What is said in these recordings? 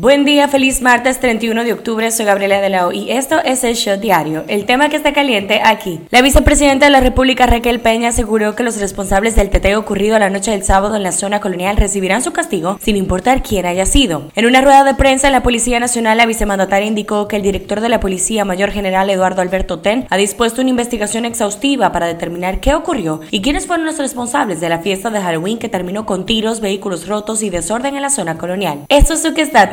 Buen día, feliz martes 31 de octubre, soy Gabriela de la y esto es el Show Diario, el tema que está caliente aquí. La vicepresidenta de la República Raquel Peña aseguró que los responsables del teteo ocurrido la noche del sábado en la zona colonial recibirán su castigo sin importar quién haya sido. En una rueda de prensa en la Policía Nacional, la vicemandataria indicó que el director de la Policía, Mayor General Eduardo Alberto Ten, ha dispuesto una investigación exhaustiva para determinar qué ocurrió y quiénes fueron los responsables de la fiesta de Halloween que terminó con tiros, vehículos rotos y desorden en la zona colonial. Esto es lo que está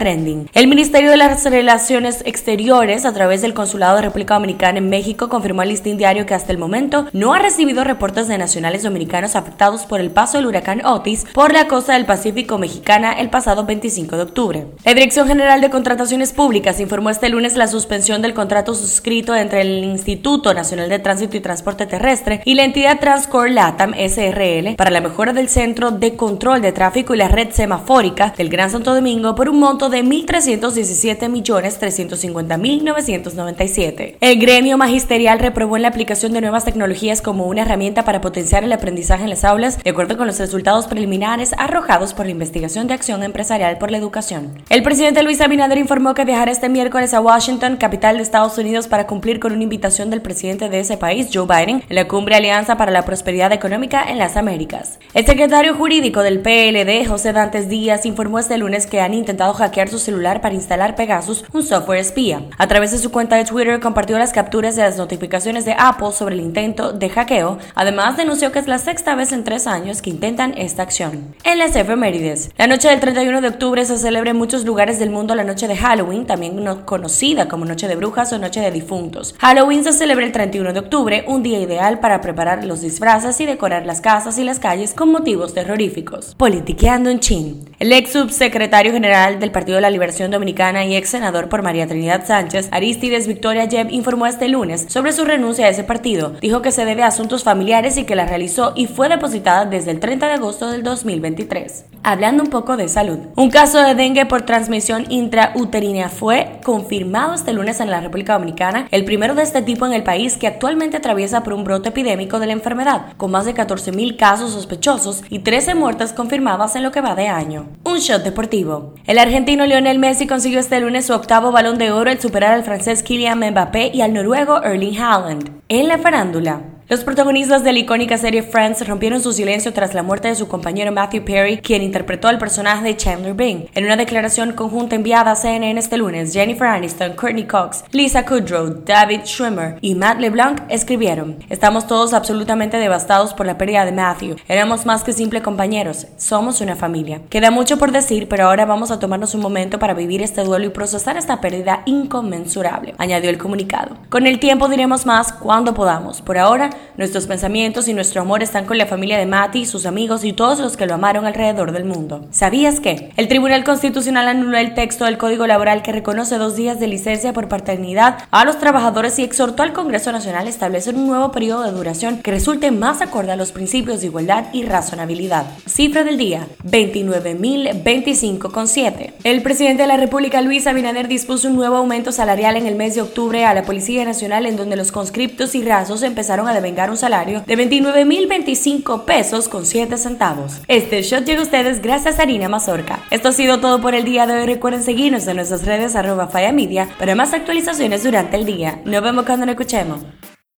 el Ministerio de las Relaciones Exteriores, a través del Consulado de República Dominicana en México, confirmó al listín diario que hasta el momento no ha recibido reportes de nacionales dominicanos afectados por el paso del huracán Otis por la costa del Pacífico mexicana el pasado 25 de octubre. La Dirección General de Contrataciones Públicas informó este lunes la suspensión del contrato suscrito entre el Instituto Nacional de Tránsito y Transporte Terrestre y la entidad Transcor Latam SRL para la mejora del Centro de Control de Tráfico y la red semafórica del Gran Santo Domingo por un monto de 1.317.350.997. El gremio magisterial reprobó en la aplicación de nuevas tecnologías como una herramienta para potenciar el aprendizaje en las aulas, de acuerdo con los resultados preliminares arrojados por la investigación de acción empresarial por la educación. El presidente Luis Abinader informó que viajará este miércoles a Washington, capital de Estados Unidos, para cumplir con una invitación del presidente de ese país, Joe Biden, en la cumbre Alianza para la Prosperidad Económica en las Américas. El secretario jurídico del PLD, José Dantes Díaz, informó este lunes que han intentado hackear sus celular para instalar Pegasus, un software espía. A través de su cuenta de Twitter compartió las capturas de las notificaciones de Apple sobre el intento de hackeo. Además, denunció que es la sexta vez en tres años que intentan esta acción. En las efemérides, la noche del 31 de octubre se celebra en muchos lugares del mundo la noche de Halloween, también conocida como Noche de Brujas o Noche de Difuntos. Halloween se celebra el 31 de octubre, un día ideal para preparar los disfraces y decorar las casas y las calles con motivos terroríficos. Politiqueando en Chin. El ex subsecretario general del Partido la Liberación Dominicana y ex senador por María Trinidad Sánchez, Aristides Victoria Jeb informó este lunes sobre su renuncia a ese partido. Dijo que se debe a asuntos familiares y que la realizó y fue depositada desde el 30 de agosto del 2023. Hablando un poco de salud. Un caso de dengue por transmisión intrauterina fue confirmado este lunes en la República Dominicana, el primero de este tipo en el país que actualmente atraviesa por un brote epidémico de la enfermedad, con más de 14.000 casos sospechosos y 13 muertes confirmadas en lo que va de año. Un shot deportivo. El argentino Lionel Messi consiguió este lunes su octavo balón de oro al superar al francés Kylian Mbappé y al noruego Erling Haaland. En la farándula, los protagonistas de la icónica serie Friends rompieron su silencio tras la muerte de su compañero Matthew Perry, quien interpretó al personaje de Chandler Bing. En una declaración conjunta enviada a CNN este lunes, Jennifer Aniston, Courtney Cox, Lisa Kudrow, David Schwimmer y Matt LeBlanc escribieron: Estamos todos absolutamente devastados por la pérdida de Matthew. Éramos más que simples compañeros, somos una familia. Queda mucho por decir, pero ahora vamos a tomarnos un momento para vivir este duelo y procesar esta pérdida inconmensurable, añadió el comunicado. Con el tiempo diremos más cuando podamos. Por ahora, Nuestros pensamientos y nuestro amor están con la familia de Mati, sus amigos y todos los que lo amaron alrededor del mundo. ¿Sabías que? El Tribunal Constitucional anuló el texto del Código Laboral que reconoce dos días de licencia por paternidad a los trabajadores y exhortó al Congreso Nacional a establecer un nuevo periodo de duración que resulte más acorde a los principios de igualdad y razonabilidad. Cifra del día, 29.025,7. El presidente de la República, Luis Abinader, dispuso un nuevo aumento salarial en el mes de octubre a la Policía Nacional en donde los conscriptos y rasos empezaron a devengar un salario de 29.025 pesos con 7 centavos. Este shot llega a ustedes gracias a Harina Mazorca. Esto ha sido todo por el día de hoy. Recuerden seguirnos en nuestras redes arroba Media para más actualizaciones durante el día. Nos vemos cuando nos escuchemos.